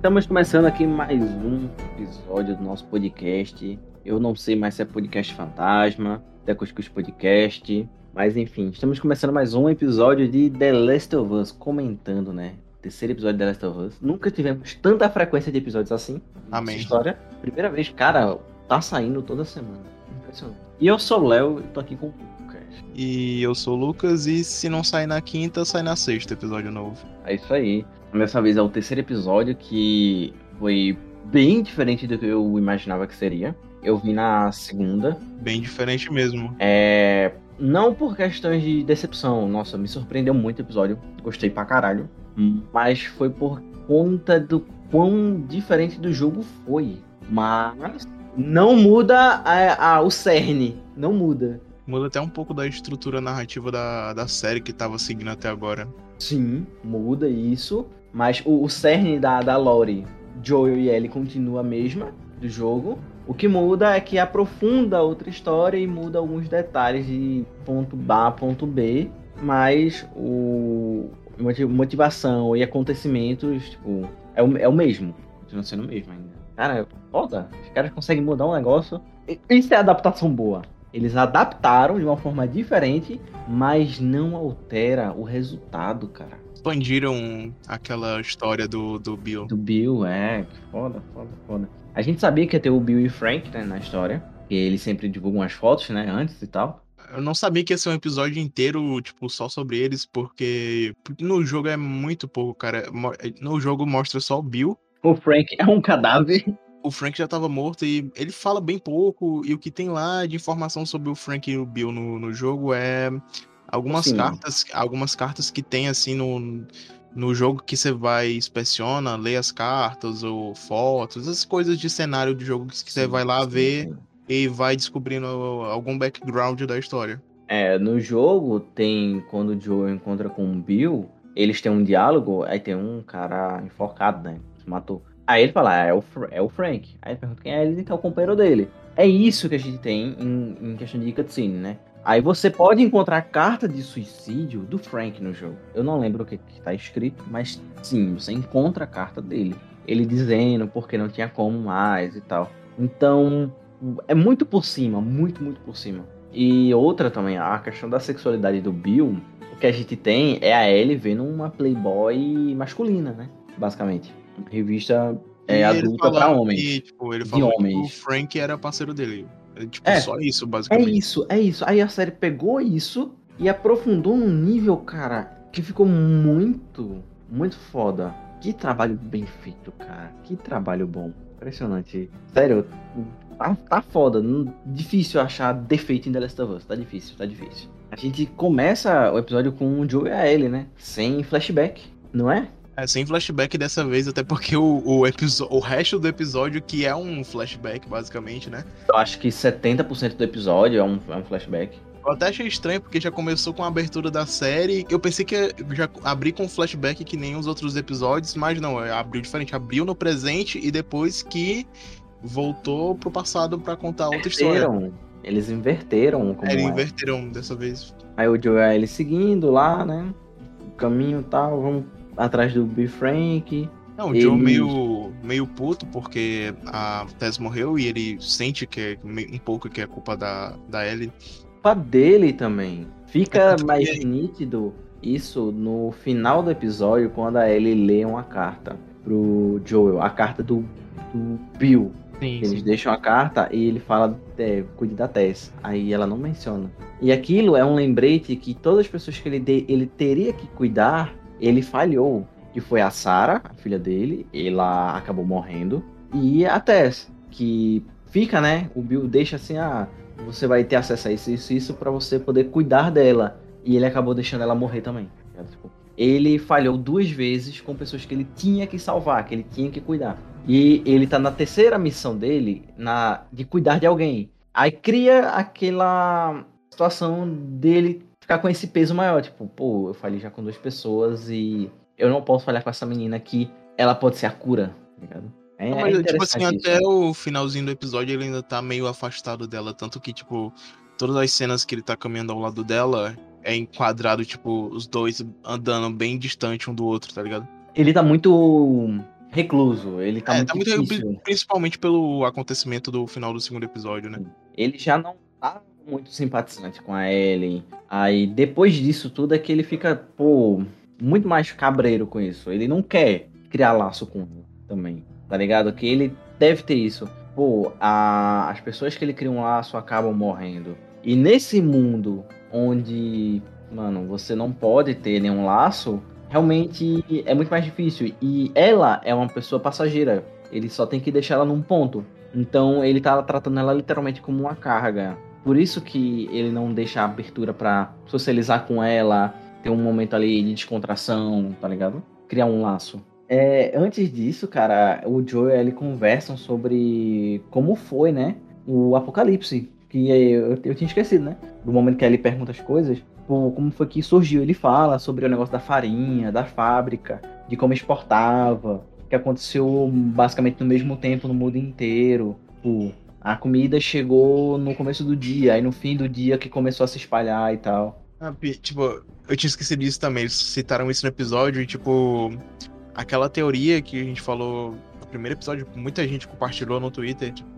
Estamos começando aqui mais um episódio do nosso podcast. Eu não sei mais se é podcast fantasma, se é Cuscuz Podcast, mas enfim, estamos começando mais um episódio de The Last of Us, comentando, né? Terceiro episódio de The Last of Us. Nunca tivemos tanta frequência de episódios assim. Amém. História. Primeira vez, cara, tá saindo toda semana. Impressionante. E eu sou o Léo e tô aqui com o Lucas. E eu sou o Lucas, e se não sair na quinta, sai na sexta episódio novo. É isso aí. Dessa vez é o terceiro episódio que foi bem diferente do que eu imaginava que seria. Eu vi na segunda. Bem diferente mesmo. É. Não por questões de decepção. Nossa, me surpreendeu muito o episódio. Gostei pra caralho. Mas foi por conta do quão diferente do jogo foi. Mas não muda a, a- o cerne. Não muda. Muda até um pouco da estrutura narrativa da, da série que tava seguindo até agora. Sim, muda isso. Mas o, o cerne da, da Lore, Joel e Ellie continua a mesma do jogo. O que muda é que aprofunda outra história e muda alguns detalhes de ponto A a ponto B. Mas o moti- motivação e acontecimentos, tipo, é o, é o mesmo. Continua sendo o mesmo ainda. Cara, é foda. Os caras conseguem mudar um negócio. Isso é adaptação boa. Eles adaptaram de uma forma diferente, mas não altera o resultado, cara. Expandiram aquela história do, do Bill. Do Bill, é, foda, foda, foda. A gente sabia que ia ter o Bill e o Frank, né, na história. Que eles sempre divulgam as fotos, né, antes e tal. Eu não sabia que ia ser um episódio inteiro, tipo, só sobre eles, porque no jogo é muito pouco, cara. No jogo mostra só o Bill. O Frank é um cadáver. O Frank já tava morto e ele fala bem pouco. E o que tem lá de informação sobre o Frank e o Bill no, no jogo é algumas Sim. cartas, algumas cartas que tem assim no, no jogo que você vai inspeciona, lê as cartas ou fotos, essas coisas de cenário de jogo que você vai lá ver e vai descobrindo algum background da história. É, no jogo tem quando o Joe encontra com o Bill, eles têm um diálogo, aí tem um cara enforcado, né? Se matou. Aí ele fala, ah, é o, é o Frank. Aí ele pergunta quem é, ele que é o companheiro dele. É isso que a gente tem em, em questão de cutscene, né? Aí você pode encontrar carta de suicídio do Frank no jogo. Eu não lembro o que, que tá escrito, mas sim, você encontra a carta dele. Ele dizendo porque não tinha como mais e tal. Então, é muito por cima, muito, muito por cima. E outra também, a questão da sexualidade do Bill, o que a gente tem é a Ellie vendo uma Playboy masculina, né? Basicamente. Revista é, E adulta pra falando homens. que, tipo, ele falou que o. Frank era parceiro dele. É, Tipo, É. só isso, É basicamente. isso, é isso. Aí a série pegou isso e aprofundou num nível, cara, que ficou muito, muito foda. Que trabalho bem feito, cara. Que trabalho bom. Impressionante. Sério, tá, tá foda. Difícil achar defeito em The Last of Us. Tá difícil, tá difícil. A gente começa o episódio com o Joe e a Ellie, né? Sem flashback, não é? É, sem flashback dessa vez, até porque o, o, o resto do episódio, que é um flashback, basicamente, né? Eu acho que 70% do episódio é um, é um flashback. Eu até achei estranho, porque já começou com a abertura da série. Eu pensei que já abrir com flashback que nem os outros episódios, mas não, é, abriu diferente. Abriu no presente e depois que voltou pro passado pra contar outra história. Eles inverteram como É, eles inverteram dessa vez. Aí o Joe e a Ellie seguindo lá, né? O caminho e tal, vamos atrás do Bill Frank. Não, o Joe Eles- meio, meio puto porque a Tess morreu e ele sente que é um pouco que é culpa da, da Ellie. Culpa dele também. Fica É que- mais nítido isso no final do episódio, quando a Ellie lê uma carta pro Joel. A carta do, do Bill. Sim, Eles deixam a carta e ele fala, é, cuide da Tess. Aí ela não menciona. E aquilo é um lembrete que todas as pessoas que ele, de- ele teria que cuidar, ele falhou. Que foi a Sarah, a filha dele, ela acabou morrendo. E a Tess, que fica, né? O Bill deixa assim, ah, você vai ter acesso a isso, isso, isso, pra você poder cuidar dela. E ele acabou deixando ela morrer também. Ele falhou duas vezes com pessoas que ele tinha que salvar, que ele tinha que cuidar. E ele tá na terceira missão dele, na de cuidar de alguém. Aí cria aquela situação dele ficar com esse peso maior. Tipo, pô, eu falei já com duas pessoas e eu não posso falhar com essa menina aqui. Ela pode ser a cura, tá ligado? É, Não, é mas, tipo assim, até o finalzinho do episódio ele ainda tá meio afastado dela. Tanto que, tipo, todas as cenas que ele tá caminhando ao lado dela é enquadrado, tipo, os dois andando bem distante um do outro, tá ligado? Ele tá muito recluso. Ele tá É, muito tá muito difícil. principalmente pelo acontecimento do final do segundo episódio, né? Ele já não tá muito simpatizante com a Ellie. Aí depois disso tudo é que ele fica, pô, muito mais cabreiro com isso. Ele não quer criar laço com ela também, tá ligado? Que ele deve ter isso. Pô, a- as pessoas que ele cria um laço acabam morrendo. E nesse mundo onde, mano, você não pode ter nenhum laço, realmente é muito mais difícil. E ela é uma pessoa passageira. Ele só tem que deixar ela num ponto. Então ele tá tratando ela literalmente como uma carga. Por isso que ele não deixa a abertura pra socializar com ela, ter um momento ali de descontração, tá ligado? Criar um laço. É, antes disso, cara, o Joe e ele conversam sobre como foi, né? O apocalipse. Que eu, eu tinha esquecido, né? Do momento que ele pergunta as coisas. Como foi que surgiu? Ele fala sobre o negócio da farinha, da fábrica, de como exportava, que aconteceu basicamente no mesmo tempo no mundo inteiro. Pô, a comida chegou no começo do dia, aí no fim do dia que começou a se espalhar e tal. Ah, tipo, eu tinha esquecido disso também. Eles citaram isso no episódio e, tipo, aquela teoria que a gente falou no primeiro episódio, muita gente compartilhou no Twitter, tipo,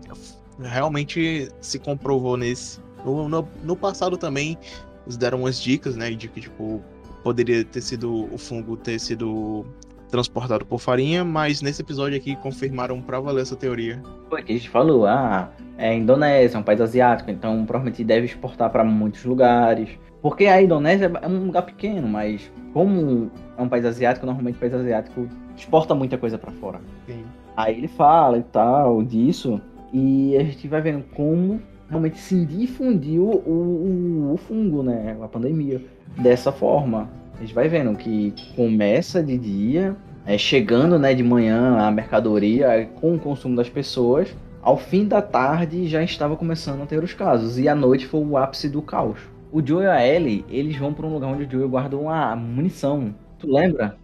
realmente se comprovou nesse. No, no, no passado também, eles deram umas dicas, né, de que, tipo, poderia ter sido o fungo ter sido transportado por farinha, mas nesse episódio aqui confirmaram pra valer essa teoria. Foi que a gente falou, ah, é Indonésia, é um país asiático, então provavelmente deve exportar para muitos lugares. Porque a Indonésia é um lugar pequeno, mas como é um país asiático, normalmente o país asiático exporta muita coisa para fora. Sim. Aí ele fala e tal disso, e a gente vai vendo como realmente se difundiu o, o, o fungo, né? A pandemia. Dessa forma. A gente vai vendo que começa de dia, é, chegando né, de manhã a mercadoria com o consumo das pessoas. Ao fim da tarde já estava começando a ter os casos. E à noite foi o ápice do caos. O Joe e a Ellie, eles vão para um lugar onde o Joe guarda uma munição. Tu lembra?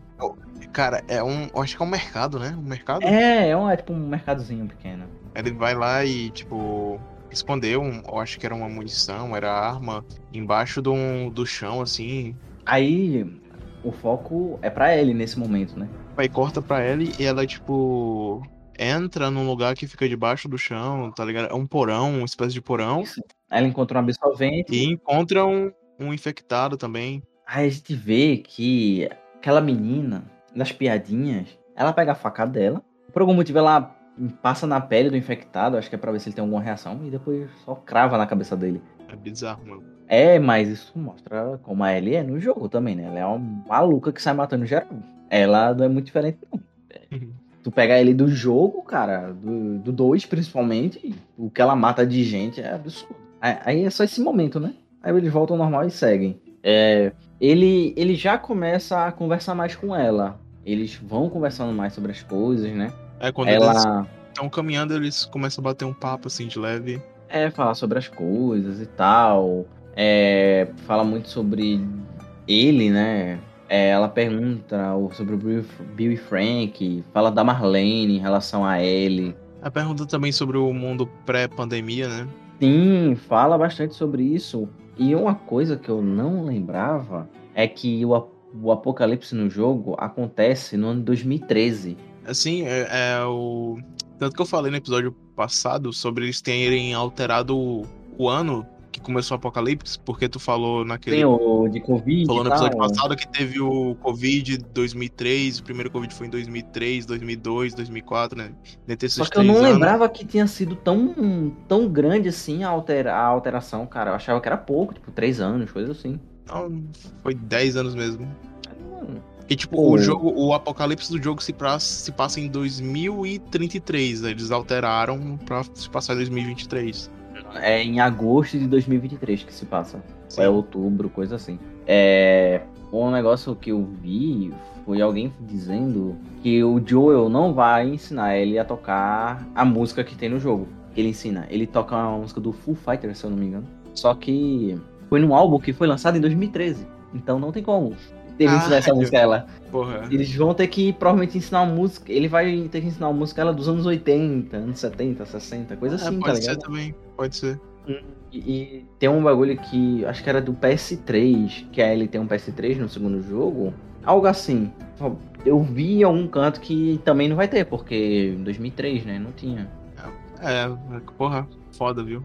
Cara, é um. Eu acho que é um mercado, né? Um mercado. É, é, um, é tipo um mercadozinho pequeno. Ele vai lá e, tipo, escondeu, um, eu acho que era uma munição, era arma, embaixo do, do chão, assim. Aí o foco é pra ele nesse momento, né? Aí corta pra ela e ela, tipo, entra num lugar que fica debaixo do chão, tá ligado? É um porão, uma espécie de porão. Isso. Ela encontra um absorvente. E encontra um, um infectado também. Aí a gente vê que aquela menina, nas piadinhas, ela pega a faca dela. Por algum motivo ela passa na pele do infectado, acho que é pra ver se ele tem alguma reação, e depois só crava na cabeça dele. É bizarro, mano. É, mas isso mostra como a Ellie é no jogo também, né? Ela é uma maluca que sai matando geral. Ela não é muito diferente, não. Tu pega ele do jogo, cara, do 2 principalmente, o que ela mata de gente é absurdo. Aí é só esse momento, né? Aí eles voltam ao normal e seguem. É, ele, ele já começa a conversar mais com ela. Eles vão conversando mais sobre as coisas, né? É quando eles Ela estão caminhando, eles começam a bater um papo assim de leve. é, fala sobre as coisas e tal. É, fala muito sobre ele, né? É, ela pergunta sobre o Bill, e Frank, fala da Marlene em relação a ele. A pergunta também sobre o mundo pré-pandemia, né? Sim, fala bastante sobre isso. E uma coisa que eu não lembrava é que o, o apocalipse no jogo acontece no ano de 2013. Assim, é, é o. Tanto que eu falei no episódio passado sobre eles terem alterado o, o ano que começou o apocalipse, porque tu falou naquele. Tem o de Covid. Falou no e tal. episódio passado que teve o Covid 2003, o primeiro Covid foi em 2003, 2002, 2004, né? Esses Só que eu não anos. lembrava que tinha sido tão, tão grande assim a, altera- a alteração, cara. Eu achava que era pouco, tipo, três anos, coisa assim. Não, foi 10 anos mesmo. Hum, E tipo, Pô. o jogo, o apocalipse do jogo se, pra, se passa em 2033, né? eles alteraram pra se passar em 2023. É em agosto de 2023 que se passa. Sim. Ou é outubro, coisa assim. É. Um negócio que eu vi foi alguém dizendo que o Joel não vai ensinar ele a tocar a música que tem no jogo. Que ele ensina. Ele toca uma música do Full Fighter, se eu não me engano. Só que foi num álbum que foi lançado em 2013. Então não tem como ele ensinar essa música a ela. Porra. Eles vão ter que provavelmente ensinar uma música. Ele vai ter que ensinar uma música ela dos anos 80, anos 70, 60, coisa É, assim, tá pode ligado? ser também, pode ser. E, e tem um bagulho que acho que era do PS3, que a Ellie tem um PS3 no segundo jogo. Algo assim. eu vi em algum canto que também não vai ter, porque em 2003, né? Não tinha. É, porra, foda, viu?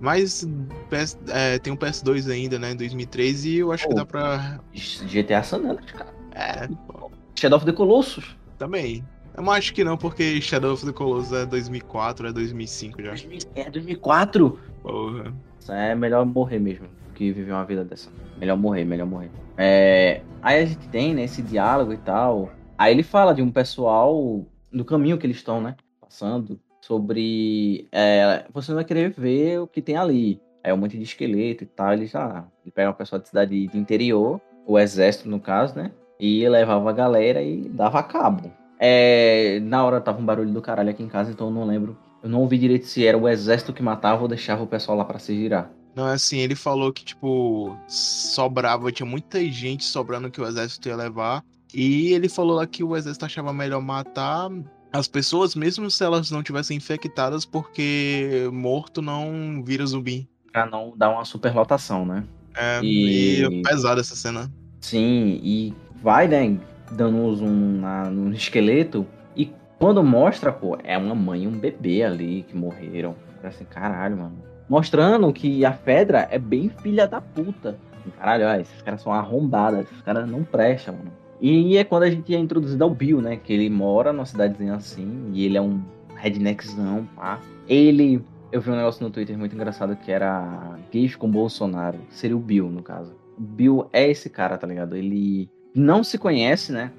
Mas PS, é, tem um PS2 ainda, né? Em 2003 e eu acho que dá pra. GTA San Andreas, cara. É. Pô. Shadow of the Colossus. Também. Eu acho que não, porque Shadow of the Colossus é 2004, é 2005 já. É 2004? Porra. Isso é melhor morrer mesmo que viver uma vida dessa. Melhor morrer, melhor morrer. É... Aí a gente tem, né, esse diálogo e tal. Aí ele fala de um pessoal do caminho que eles estão, né? Passando sobre. É, você não vai querer ver o que tem ali. É um monte de esqueleto e tal. Ele já. Ele pega uma pessoa de cidade de interior, o exército, no caso, né? E levava a galera e dava cabo. É, na hora tava um barulho do caralho aqui em casa, então eu não lembro. Eu não ouvi direito se era o exército que matava ou deixava o pessoal lá para se girar. Não, é assim, ele falou que, tipo, sobrava, tinha muita gente sobrando que o exército ia levar. E ele falou lá que o exército achava melhor matar as pessoas, mesmo se elas não tivessem infectadas, porque morto não vira zumbi. Pra não dar uma superlotação, né? É, e... é pesada essa cena. Sim, e vai, né, dando um zoom na, no esqueleto. E quando mostra, pô, é uma mãe e um bebê ali que morreram. Assim, caralho, mano. Mostrando que a Fedra é bem filha da puta. Caralho, esses caras são arrombadas, esses caras não prestam, mano. E é quando a gente é introduzido ao Bill, né? Que ele mora numa cidadezinha assim, e ele é um redneckzão, pá. Ele. Eu vi um negócio no Twitter muito engraçado que era gays com Bolsonaro. Seria o Bill, no caso. O Bill é esse cara, tá ligado? Ele não se conhece, né?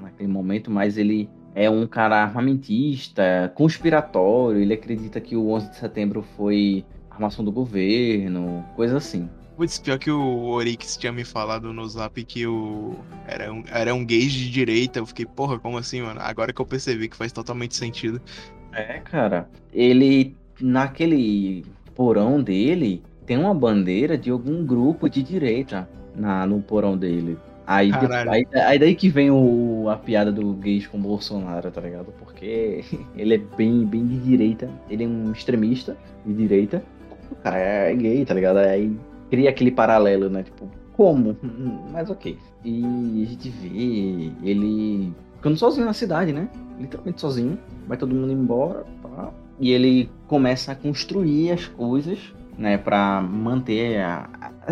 Naquele momento, mas ele é um cara armamentista, conspiratório. Ele acredita que o 11 de setembro foi armação do governo, coisa assim. Putz, pior que o Orix tinha me falado no zap que o era um, era um gay de direita. Eu fiquei, porra, como assim, mano? Agora que eu percebi que faz totalmente sentido. É, cara. Ele, naquele porão dele, tem uma bandeira de algum grupo de direita na, no porão dele. Aí, aí, aí, daí que vem o, a piada do gays com Bolsonaro, tá ligado? Porque ele é bem, bem de direita. Ele é um extremista de direita. O cara é gay, tá ligado? Aí cria aquele paralelo, né? Tipo, como? Mas ok. E a gente vê ele ficando sozinho na cidade, né? Literalmente sozinho. Vai todo mundo embora, tá? E ele começa a construir as coisas, né? Pra manter a...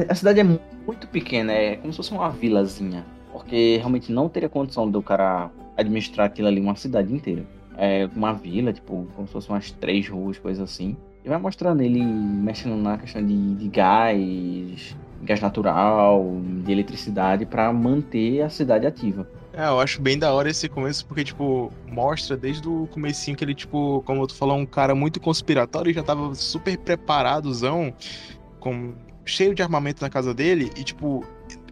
A cidade é muito pequena, é como se fosse uma vilazinha. Porque realmente não teria condição do cara administrar aquilo ali, uma cidade inteira. É uma vila, tipo, como se fosse umas três ruas, coisa assim. E vai mostrando ele mexendo na questão de, de gás, gás natural, de eletricidade para manter a cidade ativa. É, eu acho bem da hora esse começo, porque, tipo, mostra desde o comecinho que ele, tipo, como tu falou, um cara muito conspiratório e já tava super preparadozão, com, cheio de armamento na casa dele, e, tipo,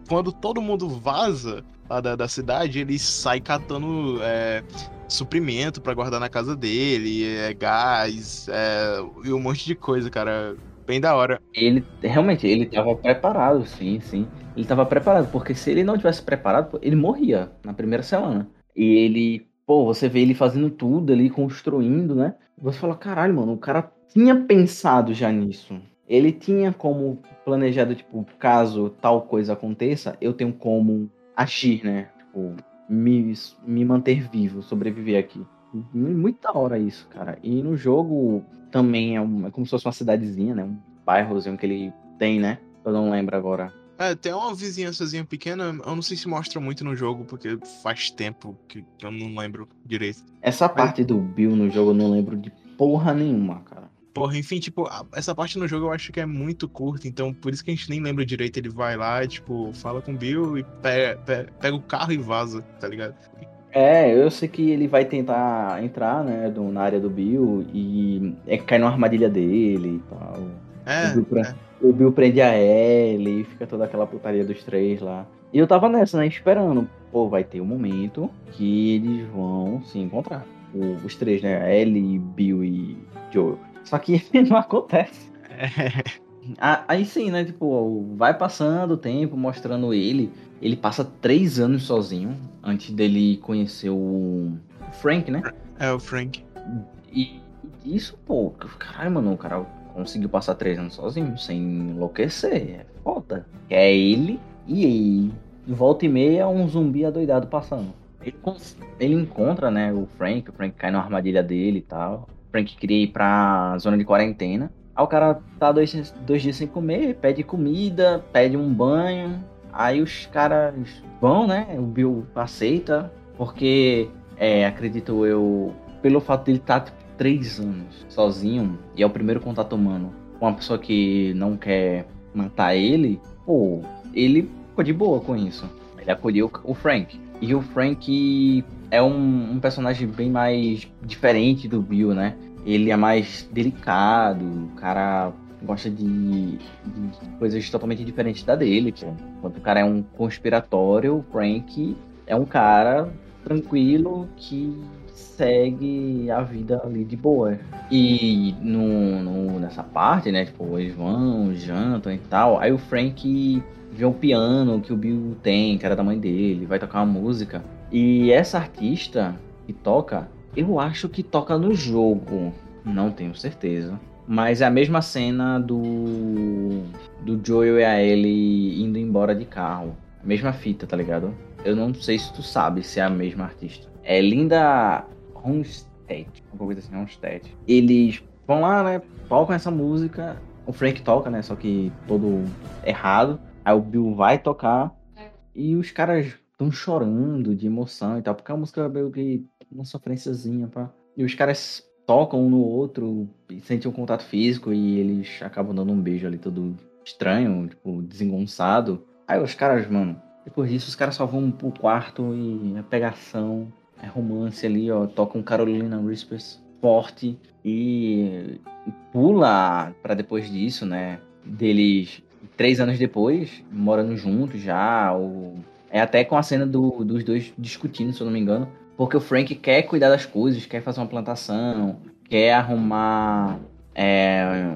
quando todo mundo vaza lá da, da cidade, ele sai catando é, suprimento para guardar na casa dele, é, gás, é, e um monte de coisa, cara. Bem da hora. Ele, realmente, ele tava preparado, sim, sim. Ele tava preparado, porque se ele não tivesse preparado, ele morria na primeira semana. E ele, pô, você vê ele fazendo tudo ali, construindo, né? Você fala, caralho, mano, o cara tinha pensado já nisso. Ele tinha como planejado, tipo, caso tal coisa aconteça, eu tenho como agir, né? Tipo, me, me manter vivo, sobreviver aqui. Muito da hora isso, cara. E no jogo também é, um, é como se fosse uma cidadezinha, né? Um bairrozinho que ele tem, né? Eu não lembro agora. É, tem uma vizinhançazinha pequena, eu não sei se mostra muito no jogo, porque faz tempo que, que eu não lembro direito. Essa parte do Bill no jogo eu não lembro de porra nenhuma, cara. Porra, enfim, tipo, essa parte no jogo eu acho que é muito curta, então por isso que a gente nem lembra direito. Ele vai lá, tipo, fala com o Bill e pega, pega, pega o carro e vaza, tá ligado? É, eu sei que ele vai tentar entrar, né, do, na área do Bill e é, cai numa armadilha dele e tal. É, o Bill, é. o Bill prende a Ellie e fica toda aquela putaria dos três lá. E eu tava nessa, né, esperando. Pô, vai ter um momento que eles vão se encontrar. O, os três, né, Ellie, Bill e Joel. Só que não acontece. É. Aí sim, né? Tipo, vai passando o tempo, mostrando ele. Ele passa três anos sozinho antes dele conhecer o Frank, né? É, o Frank. E isso, pô, caralho, mano, o cara conseguiu passar três anos sozinho, sem enlouquecer. É foda. É ele e volta e meia um zumbi adoidado passando. ele, ele encontra, né, o Frank, o Frank cai na armadilha dele e tal. Frank queria ir pra zona de quarentena. Aí o cara tá dois, dois dias sem comer, pede comida, pede um banho. Aí os caras vão, né? O Bill aceita, porque é, acredito eu, pelo fato dele estar tá, tipo, três anos sozinho, e é o primeiro contato humano com uma pessoa que não quer matar ele, pô, ele ficou de boa com isso. Ele acolheu o Frank. E o Frank é um, um, personagem bem mais diferente do Bill, né? Ele é mais delicado, o cara gosta de, de coisas totalmente diferentes da dele. Pô. Enquanto o cara é um conspiratório, o Frank é um cara tranquilo que segue a vida ali de boa. E no, no, nessa parte, né? Tipo, eles vão, jantam e tal. Aí o Frank vê um piano que o Bill tem, que era da mãe dele, vai tocar uma música. E essa artista que toca, eu acho que toca no jogo. Não tenho certeza. Mas é a mesma cena do. Do Joel e a Ellie indo embora de carro. Mesma fita, tá ligado? Eu não sei se tu sabe se é a mesma artista. É Linda Ronstadt. Alguma coisa assim, Ronstadt. Eles vão lá, né? Tocam essa música. O Frank toca, né? Só que todo errado. Aí o Bill vai tocar. E os caras estão chorando de emoção e tal. Porque a música é meio que uma sofrênciazinha, pá. E os caras tocam um no outro sentem um contato físico e eles acabam dando um beijo ali todo estranho, tipo, desengonçado. Aí os caras, mano, depois disso os caras só vão pro quarto e a pegação, é romance ali, ó, tocam Carolina Whispers forte e pula para depois disso, né? Deles três anos depois, morando juntos já, ou... é até com a cena do, dos dois discutindo, se eu não me engano, porque o Frank quer cuidar das coisas, quer fazer uma plantação, quer arrumar é,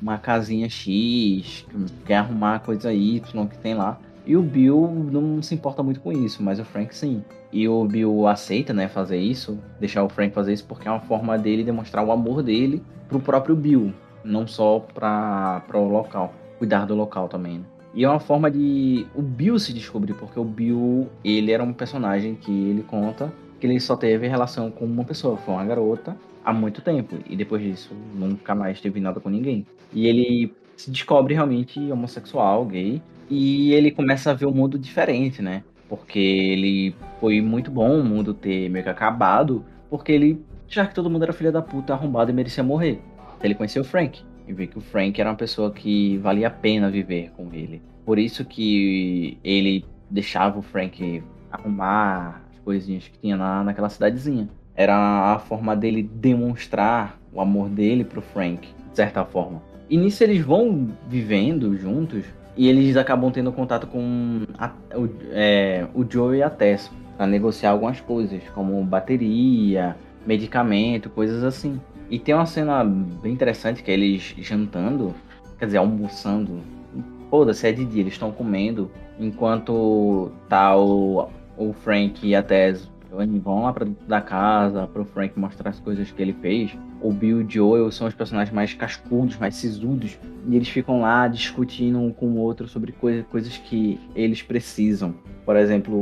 uma casinha X, quer arrumar coisa Y que tem lá. E o Bill não se importa muito com isso, mas o Frank sim. E o Bill aceita, né, fazer isso, deixar o Frank fazer isso, porque é uma forma dele demonstrar o amor dele pro próprio Bill, não só para o local, cuidar do local também. Né? E é uma forma de o Bill se descobrir, porque o Bill, ele era um personagem que ele conta que ele só teve relação com uma pessoa, foi uma garota, há muito tempo. E depois disso, nunca mais teve nada com ninguém. E ele se descobre realmente homossexual, gay, e ele começa a ver o um mundo diferente, né? Porque ele foi muito bom o mundo ter meio que acabado, porque ele, já que todo mundo era filha da puta, arrombado e merecia morrer. Ele conheceu o Frank e viu que o Frank era uma pessoa que valia a pena viver com ele. Por isso que ele deixava o Frank arrumar coisinhas que tinha na, naquela cidadezinha. Era a forma dele demonstrar o amor dele pro Frank, de certa forma. E nisso eles vão vivendo juntos e eles acabam tendo contato com a, o, é, o Joe e a Tess para negociar algumas coisas, como bateria, medicamento, coisas assim. E tem uma cena bem interessante que é eles jantando, quer dizer, almoçando. Foda-se, é de dia, eles estão comendo, enquanto tá o, o Frank e a Tess vão lá pra dentro da casa, pro Frank mostrar as coisas que ele fez. O Bill e o Joel são os personagens mais cascudos, mais sisudos, e eles ficam lá discutindo um com o outro sobre coisa, coisas que eles precisam. Por exemplo,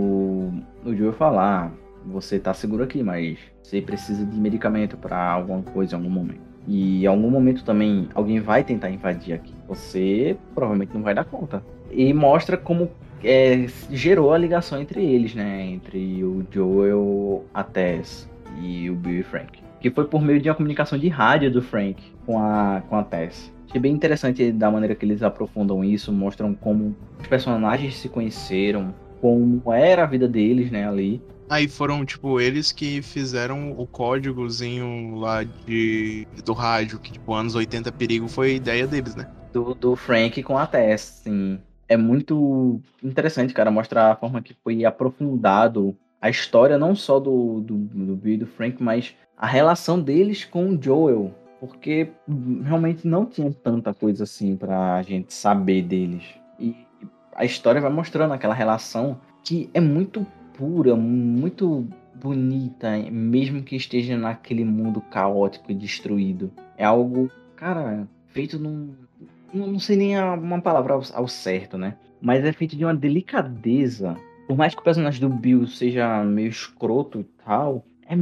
o Joel falar: você tá seguro aqui, mas você precisa de medicamento para alguma coisa em algum momento. E em algum momento também alguém vai tentar invadir aqui. Você provavelmente não vai dar conta. E mostra como é, gerou a ligação entre eles, né? Entre o Joel, a Tess e o Bill e Frank. Que foi por meio de uma comunicação de rádio do Frank com a, com a Tess. Achei bem interessante da maneira que eles aprofundam isso, mostram como os personagens se conheceram, como era a vida deles, né, ali. Aí foram, tipo, eles que fizeram o códigozinho lá de, do rádio, que, tipo, anos 80 perigo foi ideia deles, né? Do, do Frank com a Tess, sim é muito interessante, cara, mostrar a forma que foi aprofundado a história não só do, do, do Bill e do Frank, mas a relação deles com o Joel. Porque realmente não tinha tanta coisa assim pra gente saber deles. E a história vai mostrando aquela relação que é muito pura, muito bonita, mesmo que esteja naquele mundo caótico e destruído. É algo, cara, feito num, não sei nem uma palavra ao, certo, né? Mas é feito de uma delicadeza por mais que o personagem do Bill seja meio escroto e tal, é,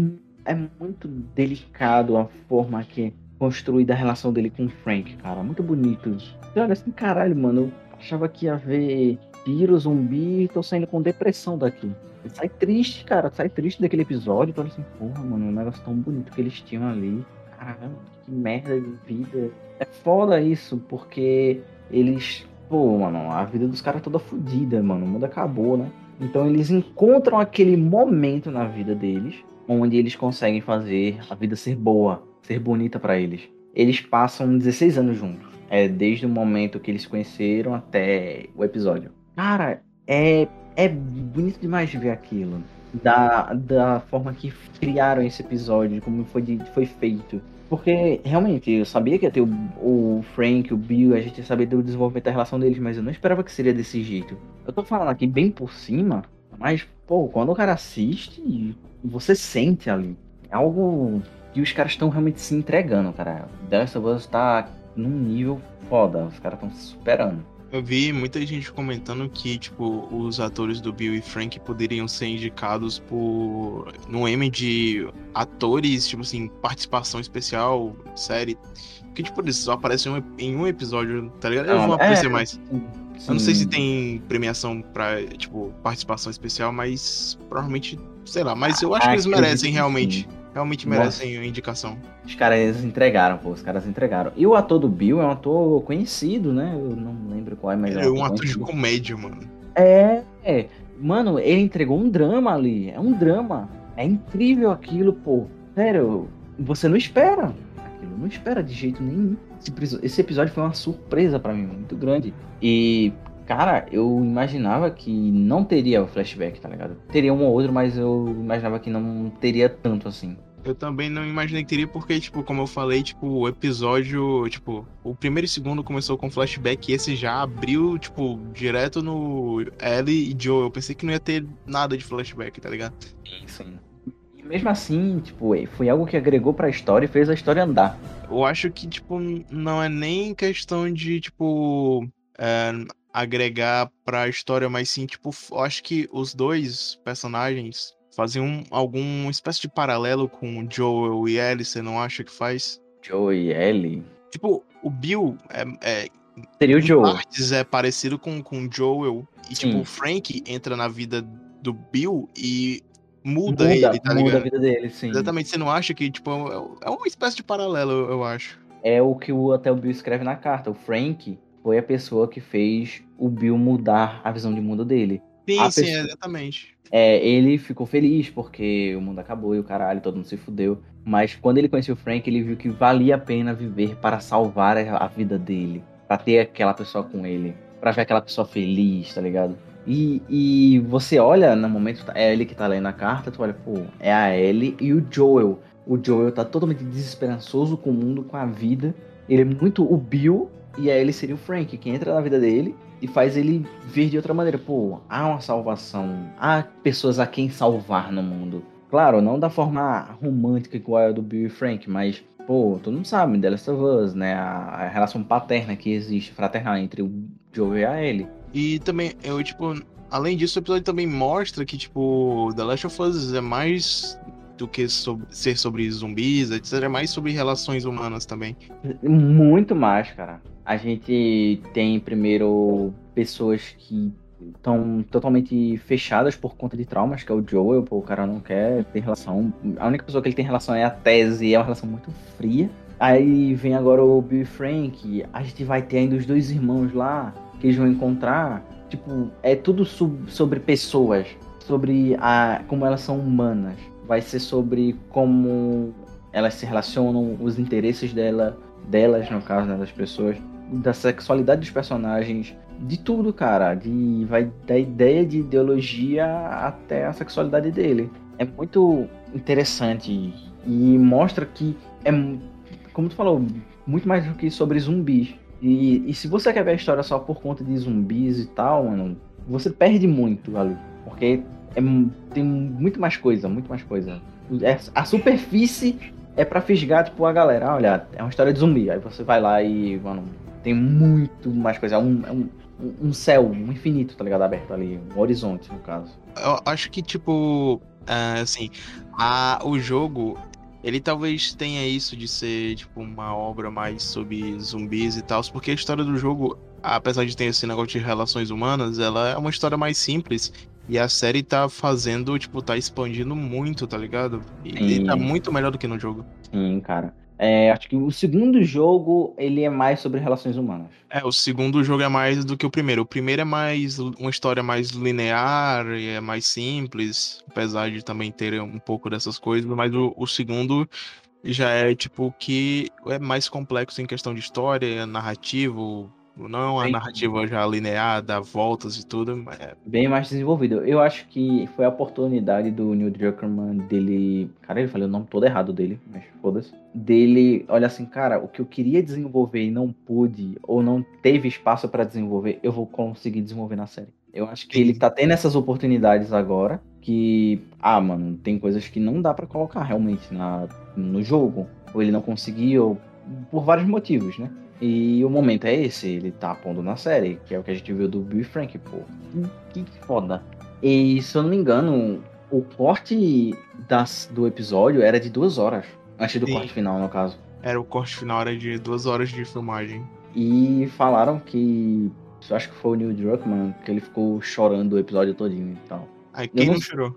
é muito delicado a forma que é construída a relação dele com o Frank, cara. Muito bonito. Você olha assim, caralho, mano, eu achava que ia ver tiro, zumbi, tô saindo com depressão daqui. Sai triste, cara, sai triste daquele episódio. Tô assim, porra, mano, um negócio tão bonito que eles tinham ali. Caramba, que merda de vida. É foda isso, porque eles. Pô, mano, a vida dos caras é toda fodida, mano. O mundo acabou, né? Então eles encontram aquele momento na vida deles onde eles conseguem fazer a vida ser boa, ser bonita para eles. Eles passam 16 anos juntos. É desde o momento que eles conheceram até o episódio. Cara, é, é bonito demais de ver aquilo. Da, da forma que criaram esse episódio, como foi, foi feito. Porque, realmente, eu sabia que ia ter o, o Frank, o Bill, a gente ia saber do desenvolvimento da relação deles, mas eu não esperava que seria desse jeito. Eu tô falando aqui bem por cima, mas, pô, quando o cara assiste, você sente ali. É algo que os caras estão realmente se entregando, cara. Last of Us tá num nível foda, os caras estão se superando. Eu vi muita gente comentando que, tipo, os atores do Bill e Frank poderiam ser indicados por. no M de atores, tipo assim, participação especial, série. Que, tipo, eles só aparecem em um episódio, tá ligado? Eles vão é, aparecer mais. Sim. Eu não sei se tem premiação pra, tipo, participação especial, mas provavelmente, sei lá. Mas eu acho ah, que eles merecem realmente. Sim. Realmente merecem Nossa. indicação. Os caras entregaram, pô, os caras entregaram. E o ator do Bill é um ator conhecido, né? Eu não lembro qual é, mas ele é um, ator, ator de comédia, mano. É, é. Mano, ele entregou um drama ali. É um drama. É incrível aquilo, pô. Sério, você não espera. Aquilo não espera de jeito nenhum. Esse episódio foi uma surpresa para mim, muito grande. E, cara, eu imaginava que não teria flashback, tá ligado? Teria um ou outro, mas eu imaginava que não teria tanto assim. Eu também não imaginei que teria, porque, tipo, como eu falei, tipo, o episódio, tipo, o primeiro e segundo começou com flashback e esse já abriu, tipo, direto no Ellie e Joe. Eu pensei que não ia ter nada de flashback, tá ligado? Sim, sim. E mesmo assim, tipo, foi algo que agregou pra história e fez a história andar. Eu acho que, tipo, não é nem questão de, tipo, é, agregar pra história, mas sim, tipo, eu acho que os dois personagens faziam um, algum espécie de paralelo com Joel e Ellie, você não acha que faz? Joel e Ellie? Tipo, o Bill é, é Seria o Joel. Partes é parecido com, com Joel. E, Sim. tipo, o Frank entra na vida do Bill e muda, muda ele, tá muda ligado? a vida dele, sim. Exatamente, você não acha que, tipo, é, é uma espécie de paralelo, eu acho. É o que o, até o Bill escreve na carta. O Frank foi a pessoa que fez o Bill mudar a visão de mundo dele. Sim, a sim, pessoa... exatamente. É, ele ficou feliz porque o mundo acabou e o caralho, todo mundo se fudeu. Mas quando ele conheceu o Frank, ele viu que valia a pena viver para salvar a vida dele. para ter aquela pessoa com ele. para ver aquela pessoa feliz, tá ligado? E, e você olha no momento, é ele que tá lendo a carta, tu olha, pô, é a Ellie e o Joel. O Joel tá totalmente desesperançoso com o mundo, com a vida. Ele é muito o Bill e a Ellie seria o Frank, que entra na vida dele e faz ele ver de outra maneira. Pô, há uma salvação, há pessoas a quem salvar no mundo. Claro, não da forma romântica igual a do Bill e Frank, mas, pô, todo mundo sabe, The Last of Us, né? A, a relação paterna que existe, fraternal, entre o Joe e a Ellie. E também, eu, tipo, além disso, o episódio também mostra que, tipo, The Last of Us é mais do que sobre, ser sobre zumbis, etc. É mais sobre relações humanas também. Muito mais, cara. A gente tem primeiro pessoas que estão totalmente fechadas por conta de traumas, que é o Joel, o cara não quer ter relação. A única pessoa que ele tem relação é a tese, é uma relação muito fria. Aí vem agora o Bill Frank, a gente vai ter ainda os dois irmãos lá, que eles vão encontrar. Tipo, é tudo sobre pessoas, sobre a, como elas são humanas vai ser sobre como elas se relacionam, os interesses dela, delas, no caso, né, das pessoas, da sexualidade dos personagens, de tudo, cara. De, vai da ideia de ideologia até a sexualidade dele. É muito interessante e mostra que é, como tu falou, muito mais do que sobre zumbis. E, e se você quer ver a história só por conta de zumbis e tal, mano, você perde muito ali. Porque é, tem muito mais coisa, muito mais coisa. É, a superfície é pra fisgar, tipo, a galera, olha, é uma história de zumbi. Aí você vai lá e, mano, tem muito mais coisa. É um, é um, um céu, um infinito, tá ligado? Aberto ali, um horizonte, no caso. Eu acho que, tipo, é, assim, a, o jogo, ele talvez tenha isso de ser, tipo, uma obra mais sobre zumbis e tal, porque a história do jogo, apesar de ter esse negócio de relações humanas, ela é uma história mais simples. E a série tá fazendo, tipo, tá expandindo muito, tá ligado? E, e tá muito melhor do que no jogo. Sim, cara. É, acho que o segundo jogo, ele é mais sobre relações humanas. É, o segundo jogo é mais do que o primeiro. O primeiro é mais uma história mais linear e é mais simples, apesar de também ter um pouco dessas coisas, mas o, o segundo já é tipo que é mais complexo em questão de história, narrativo, não a narrativa já linear, dá voltas e tudo. É... Bem mais desenvolvido. Eu acho que foi a oportunidade do Neil Druckmann dele. Cara, ele falou o nome todo errado dele, mas foda-se. Dele, olha assim, cara, o que eu queria desenvolver e não pude, ou não teve espaço para desenvolver, eu vou conseguir desenvolver na série. Eu acho que ele tá tendo essas oportunidades agora. Que, ah, mano, tem coisas que não dá para colocar realmente na, no jogo. Ou ele não conseguiu, por vários motivos, né? E o momento é esse, ele tá pondo na série, que é o que a gente viu do Bill Frank, pô. Que foda. E se eu não me engano, o corte das, do episódio era de duas horas. Antes do Sim. corte final, no caso. Era o corte final, era de duas horas de filmagem. E falaram que. Eu acho que foi o Neil Druckmann, que ele ficou chorando o episódio todinho e tal. Aí quem não... não chorou?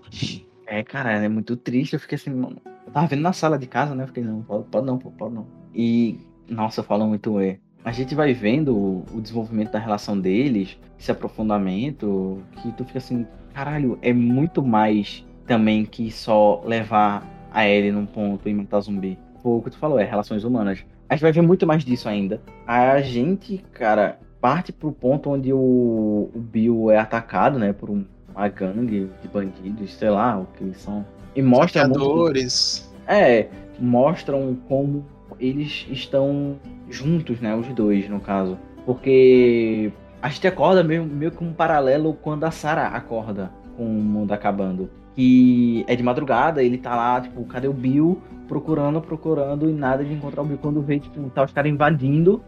É, cara, é muito triste. Eu fiquei assim, mano. Eu tava vendo na sala de casa, né? Eu fiquei, não, pode, pode não, pode não. E nossa, falam muito é. A gente vai vendo o, o desenvolvimento da relação deles, esse aprofundamento, que tu fica assim, caralho, é muito mais também que só levar a Ellie num ponto e matar zumbi. Foi o que tu falou, é relações humanas. A gente vai ver muito mais disso ainda. A gente, cara, parte pro ponto onde o, o Bill é atacado, né, por uma gangue de bandidos, sei lá, o que eles são. E mostra. Muito, é, mostram como eles estão juntos, né? Os dois, no caso. Porque a gente acorda meio, meio que um paralelo quando a Sarah acorda com o mundo acabando. Que é de madrugada, ele tá lá, tipo, cadê o Bill? Procurando, procurando, e nada de encontrar o Bill. Quando vê, tipo, tá os caras invadindo,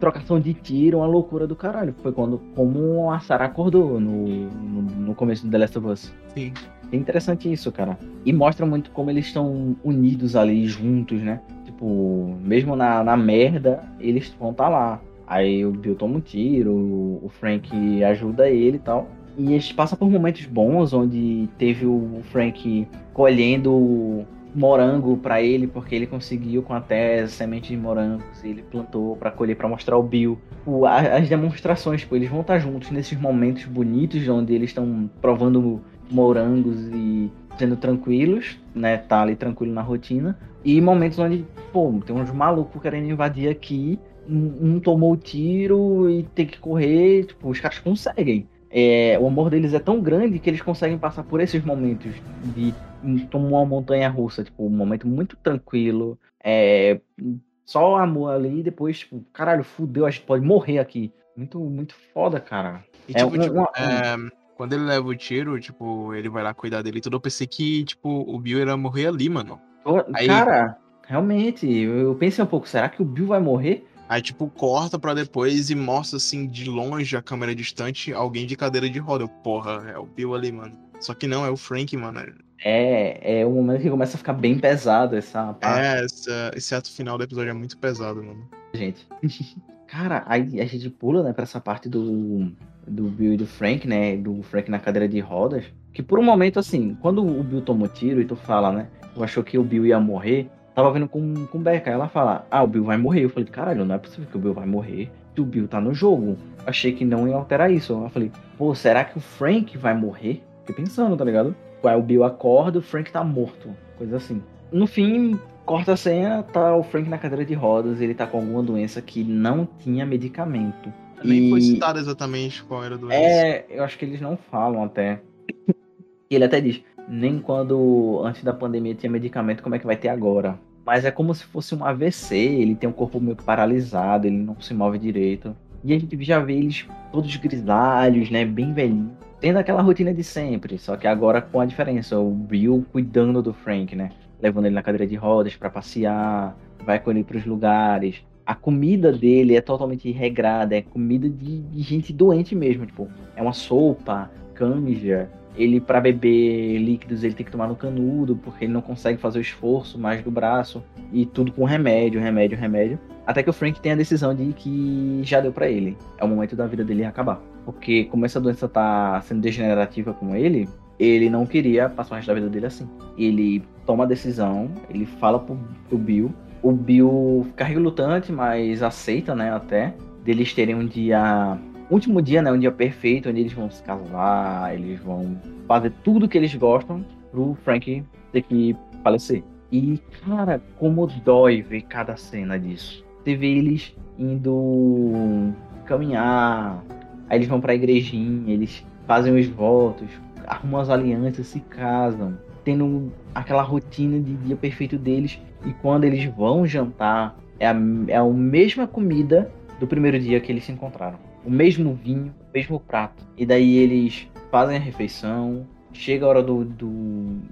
trocação de tiro, uma loucura do caralho. Foi quando, como a Sarah acordou no, no, no começo do The Last of Us. Sim. É interessante isso, cara. E mostra muito como eles estão unidos ali, juntos, né? Tipo, mesmo na, na merda, eles vão estar tá lá. Aí o Bill toma um tiro, o Frank ajuda ele e tal. E eles passam por momentos bons, onde teve o Frank colhendo morango para ele, porque ele conseguiu com até sementes de morangos, ele plantou para colher para mostrar ao Bill. O, as demonstrações, eles vão estar tá juntos nesses momentos bonitos, onde eles estão provando morangos e sendo tranquilos, né? Tá ali tranquilo na rotina. E momentos onde, pô, tem uns malucos querendo invadir aqui, um, um tomou o tiro e tem que correr, tipo, os caras conseguem. É, o amor deles é tão grande que eles conseguem passar por esses momentos de tomar uma montanha russa, tipo, um momento muito tranquilo, é, só amor ali e depois, tipo, caralho, fudeu, a gente pode morrer aqui. Muito, muito foda, cara. E, é, tipo, tipo, um, é, quando ele leva o tiro, tipo, ele vai lá cuidar dele e tudo. Eu pensei que, tipo, o Bill ia morrer ali, mano. Aí... Cara, realmente, eu pensei um pouco, será que o Bill vai morrer? Aí, tipo, corta pra depois e mostra, assim, de longe, a câmera distante, alguém de cadeira de roda. Porra, é o Bill ali, mano. Só que não, é o Frank, mano. É, é o momento que começa a ficar bem pesado essa parte. É, essa, esse ato final do episódio é muito pesado, mano. Gente. Cara, aí a gente pula, né, pra essa parte do, do Bill e do Frank, né? Do Frank na cadeira de rodas. Que por um momento, assim, quando o Bill tomou tiro e tu fala, né? Achou que o Bill ia morrer. Tava vendo com, com Becca. Ela fala, ah, o Bill vai morrer. Eu falei, caralho, não é possível que o Bill vai morrer. Se o Bill tá no jogo. Achei que não ia alterar isso. Eu falei, pô, será que o Frank vai morrer? Fiquei pensando, tá ligado? Aí o Bill acorda, o Frank tá morto. Coisa assim. No fim, corta a cena, tá o Frank na cadeira de rodas. Ele tá com alguma doença que não tinha medicamento. Nem e... foi citado exatamente qual era a doença. É, eu acho que eles não falam até. ele até diz, nem quando antes da pandemia tinha medicamento, como é que vai ter agora? Mas é como se fosse um AVC, ele tem um corpo meio paralisado, ele não se move direito. E a gente já vê eles todos grisalhos, né, bem velhinhos, tendo aquela rotina de sempre, só que agora com a diferença, o Bill cuidando do Frank, né, levando ele na cadeira de rodas para passear, vai com ele para os lugares, A comida dele é totalmente regrada, é comida de, de gente doente mesmo, tipo, é uma sopa, canja, ele para beber líquidos ele tem que tomar no canudo porque ele não consegue fazer o esforço mais do braço e tudo com remédio, remédio, remédio. Até que o Frank tem a decisão de que já deu para ele. É o momento da vida dele acabar. Porque como essa doença tá sendo degenerativa com ele, ele não queria passar o resto da vida dele assim. Ele toma a decisão, ele fala pro, pro Bill. O Bill fica relutante, mas aceita, né, até, deles terem um dia último dia, né? Um dia perfeito, onde eles vão se casar, eles vão fazer tudo que eles gostam pro Frank ter que falecer. E, cara, como dói ver cada cena disso. Você vê eles indo caminhar, aí eles vão pra igrejinha, eles fazem os votos, arrumam as alianças, se casam, tendo aquela rotina de dia perfeito deles. E quando eles vão jantar, é a, é a mesma comida do primeiro dia que eles se encontraram o mesmo vinho, o mesmo prato. E daí eles fazem a refeição. Chega a hora do, do,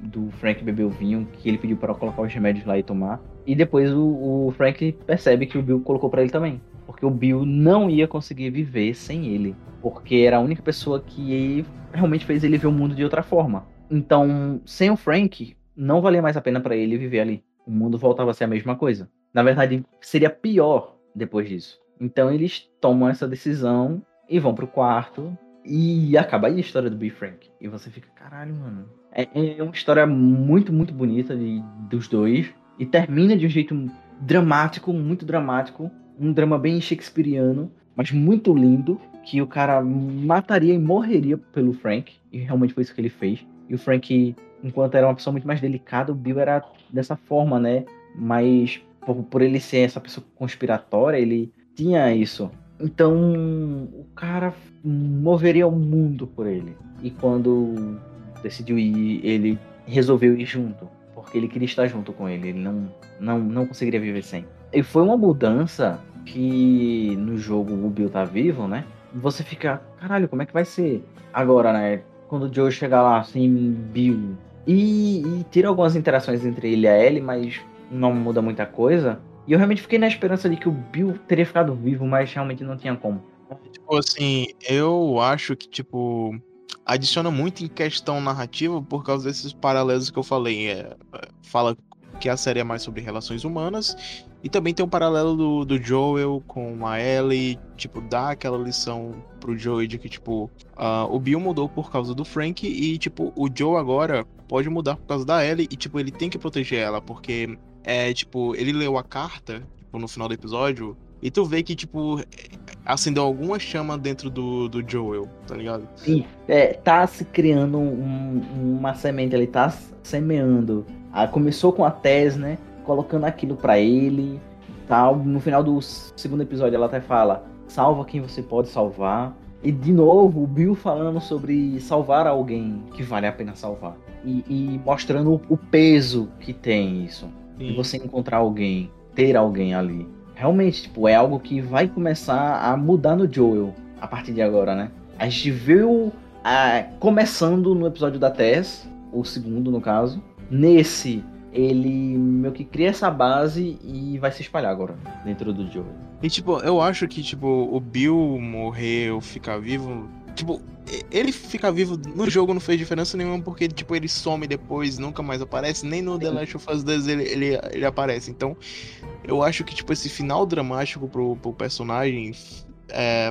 do Frank beber o vinho, que ele pediu para colocar os remédios lá e tomar. E depois o, o Frank percebe que o Bill colocou para ele também. Porque o Bill não ia conseguir viver sem ele. Porque era a única pessoa que realmente fez ele ver o mundo de outra forma. Então, sem o Frank, não valia mais a pena para ele viver ali. O mundo voltava a ser a mesma coisa. Na verdade, seria pior depois disso. Então eles tomam essa decisão e vão pro quarto. E acaba aí a história do Bill Frank. E você fica, caralho, mano. É, é uma história muito, muito bonita de, dos dois. E termina de um jeito dramático, muito dramático. Um drama bem shakespeariano, mas muito lindo. Que o cara mataria e morreria pelo Frank. E realmente foi isso que ele fez. E o Frank, enquanto era uma pessoa muito mais delicada, o Bill era dessa forma, né? Mas por, por ele ser essa pessoa conspiratória, ele tinha isso. Então o cara moveria o mundo por ele. E quando decidiu ir, ele resolveu ir junto, porque ele queria estar junto com ele. Ele não, não, não conseguiria viver sem. E foi uma mudança que no jogo o Bill tá vivo, né? Você fica, caralho, como é que vai ser agora, né? Quando o Joe chegar lá sem Bill. E, e tira algumas interações entre ele e a Ellie, mas não muda muita coisa. E eu realmente fiquei na esperança de que o Bill teria ficado vivo, mas realmente não tinha como. Tipo assim, eu acho que, tipo, adiciona muito em questão narrativa por causa desses paralelos que eu falei. É, fala que a série é mais sobre relações humanas. E também tem um paralelo do, do Joel com a Ellie, tipo, dá aquela lição pro Joel de que, tipo, uh, o Bill mudou por causa do Frank e, tipo, o Joe agora pode mudar por causa da Ellie e, tipo, ele tem que proteger ela, porque é, tipo, ele leu a carta, tipo, no final do episódio, e tu vê que, tipo, acendeu alguma chama dentro do, do Joel, tá ligado? Sim, é, tá se criando um, uma semente ali, tá semeando. Ah, começou com a Tess, né? Colocando aquilo para ele. Tal. No final do segundo episódio, ela até fala: salva quem você pode salvar. E de novo, o Bill falando sobre salvar alguém que vale a pena salvar. E, e mostrando o peso que tem isso de você encontrar alguém, ter alguém ali. Realmente, tipo, é algo que vai começar a mudar no Joel a partir de agora, né? A gente viu a, começando no episódio da Tess, o segundo no caso. Nesse, ele meio que cria essa base e vai se espalhar agora dentro do Joel. E tipo, eu acho que tipo o Bill morrer ou ficar vivo Tipo, ele ficar vivo no jogo não fez diferença nenhuma, porque, tipo, ele some depois, nunca mais aparece, nem no The Last of Us 2 ele, ele, ele aparece. Então, eu acho que, tipo, esse final dramático pro, pro personagem. É...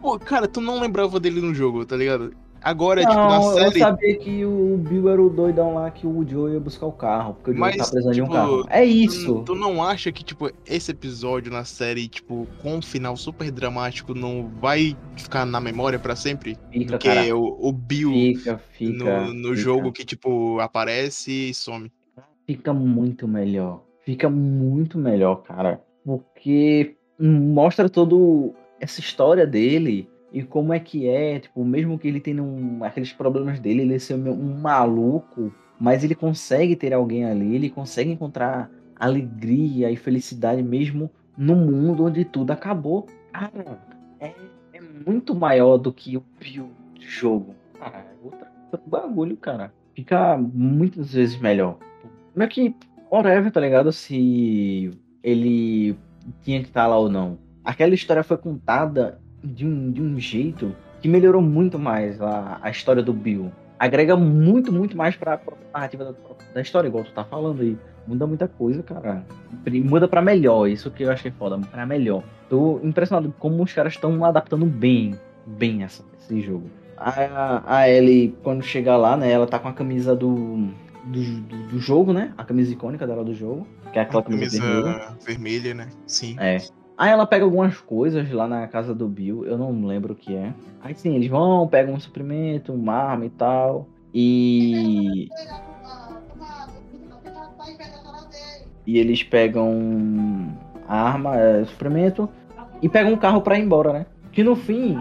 Pô, cara, tu não lembrava dele no jogo, tá ligado? Agora, não, tipo, na série. Eu sabia que o Bill era o doidão lá que o Joe ia buscar o carro, porque o Joe Mas, tá precisando tipo, de um tipo, carro. É isso. Tu, tu, não acha que, tipo, esse episódio na série, tipo, com um final super dramático, não vai ficar na memória para sempre? Fica, porque cara. O, o Bill fica, fica, no, no jogo que, tipo, aparece e some. Fica muito melhor. Fica muito melhor, cara. Porque mostra todo essa história dele e como é que é, tipo, mesmo que ele tenha um, aqueles problemas dele, ele ser um maluco, mas ele consegue ter alguém ali, ele consegue encontrar alegria e felicidade mesmo no mundo onde tudo acabou. Cara, é, é muito maior do que o Pio jogo. Cara, é outro bagulho, cara. Fica muitas vezes melhor. Meio que, whatever, tá ligado? Se ele tinha que estar lá ou não. Aquela história foi contada de um, de um jeito que melhorou muito mais a, a história do Bill. Agrega muito, muito mais pra, pra narrativa da, da história, igual tu tá falando aí. Muda muita coisa, cara. Muda para melhor, isso que eu achei foda, pra melhor. Tô impressionado como os caras estão adaptando bem, bem essa, esse jogo. A, a Ellie, quando chega lá, né, ela tá com a camisa do, do, do, do jogo, né? A camisa icônica dela do jogo. Que é aquela camisa, camisa vermelha. vermelha, né? Sim. É. Aí ela pega algumas coisas lá na casa do Bill, eu não lembro o que é. Aí sim, eles vão, pegam um suprimento, uma arma e tal. E. E eles pegam a arma, é, suprimento, e pegam um carro para ir embora, né? Que no fim,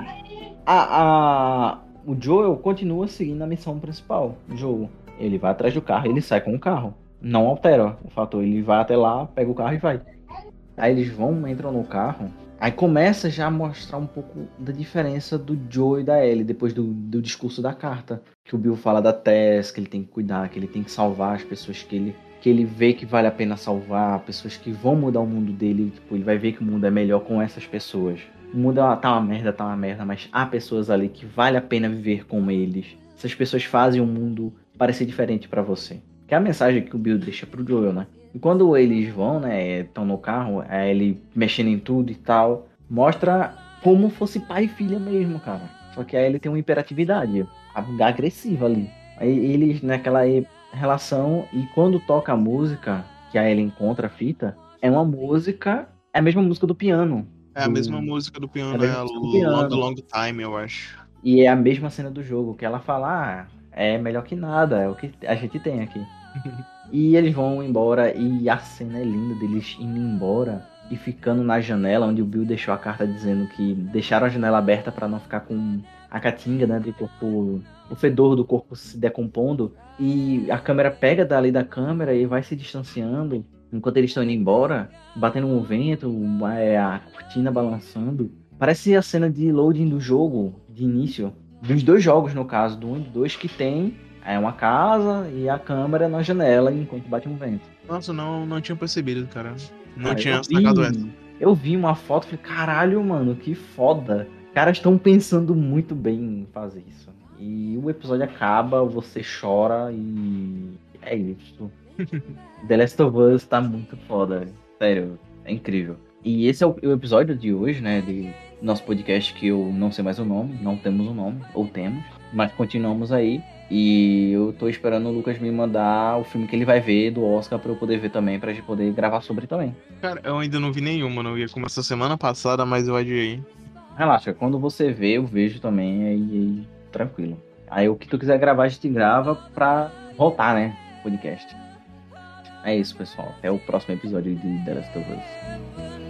a, a, o Joel continua seguindo a missão principal do jogo. Ele vai atrás do carro, ele sai com o carro. Não altera o fator, ele vai até lá, pega o carro e vai. Aí eles vão, entram no carro. Aí começa já a mostrar um pouco da diferença do Joe e da Ellie depois do, do discurso da carta. Que o Bill fala da Tess, que ele tem que cuidar, que ele tem que salvar as pessoas que ele, que ele vê que vale a pena salvar, pessoas que vão mudar o mundo dele. Tipo, ele vai ver que o mundo é melhor com essas pessoas. O mundo é tá uma merda, tá uma merda, mas há pessoas ali que vale a pena viver com eles. Essas pessoas fazem o mundo parecer diferente para você. Que é a mensagem que o Bill deixa pro Joel, né? E quando eles vão, né, estão no carro, é ele mexendo em tudo e tal, mostra como fosse pai e filha mesmo, cara. Só que aí ele tem uma hiperatividade agressiva ali. Aí eles naquela relação e quando toca a música que aí ele encontra a fita, é uma música, é a mesma música do piano. É a mesma música do piano, é, a do piano. Long, long Time, eu acho. E é a mesma cena do jogo, que ela fala, ah, é melhor que nada, é o que a gente tem aqui. e eles vão embora e a cena é linda deles indo embora e ficando na janela onde o Bill deixou a carta dizendo que deixaram a janela aberta para não ficar com a catinga, né, do corpo, o fedor do corpo se decompondo. E a câmera pega dali da câmera e vai se distanciando. Enquanto eles estão indo embora, batendo um vento, é, a cortina balançando. Parece a cena de loading do jogo, de início, dos dois jogos no caso, do 1 um e do 2 que tem é uma casa e a câmera na janela enquanto bate um vento. Nossa, não, não tinha percebido, cara. Não ah, tinha sacado essa. Eu vi uma foto e falei, caralho, mano, que foda. Caras estão pensando muito bem em fazer isso. E o episódio acaba, você chora e é isso. The Last of Us tá muito foda. Sério, é incrível. E esse é o, o episódio de hoje, né? De nosso podcast que eu não sei mais o nome, não temos o um nome, ou temos, mas continuamos aí. E eu tô esperando o Lucas me mandar o filme que ele vai ver do Oscar pra eu poder ver também, pra gente poder gravar sobre também. Cara, eu ainda não vi nenhuma, não ia começar semana passada, mas eu adiei. Relaxa, quando você vê, eu vejo também, aí, aí tranquilo. Aí o que tu quiser gravar, a gente grava pra voltar, né? Podcast. É isso, pessoal. Até o próximo episódio de The Last of Us.